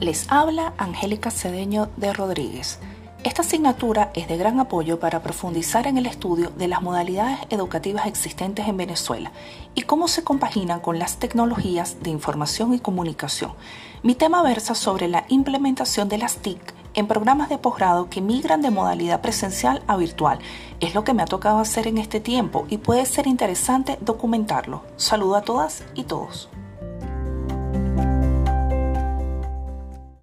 Les habla Angélica Cedeño de Rodríguez. Esta asignatura es de gran apoyo para profundizar en el estudio de las modalidades educativas existentes en Venezuela y cómo se compaginan con las tecnologías de información y comunicación. Mi tema versa sobre la implementación de las TIC en programas de posgrado que migran de modalidad presencial a virtual. Es lo que me ha tocado hacer en este tiempo y puede ser interesante documentarlo. Saludo a todas y todos.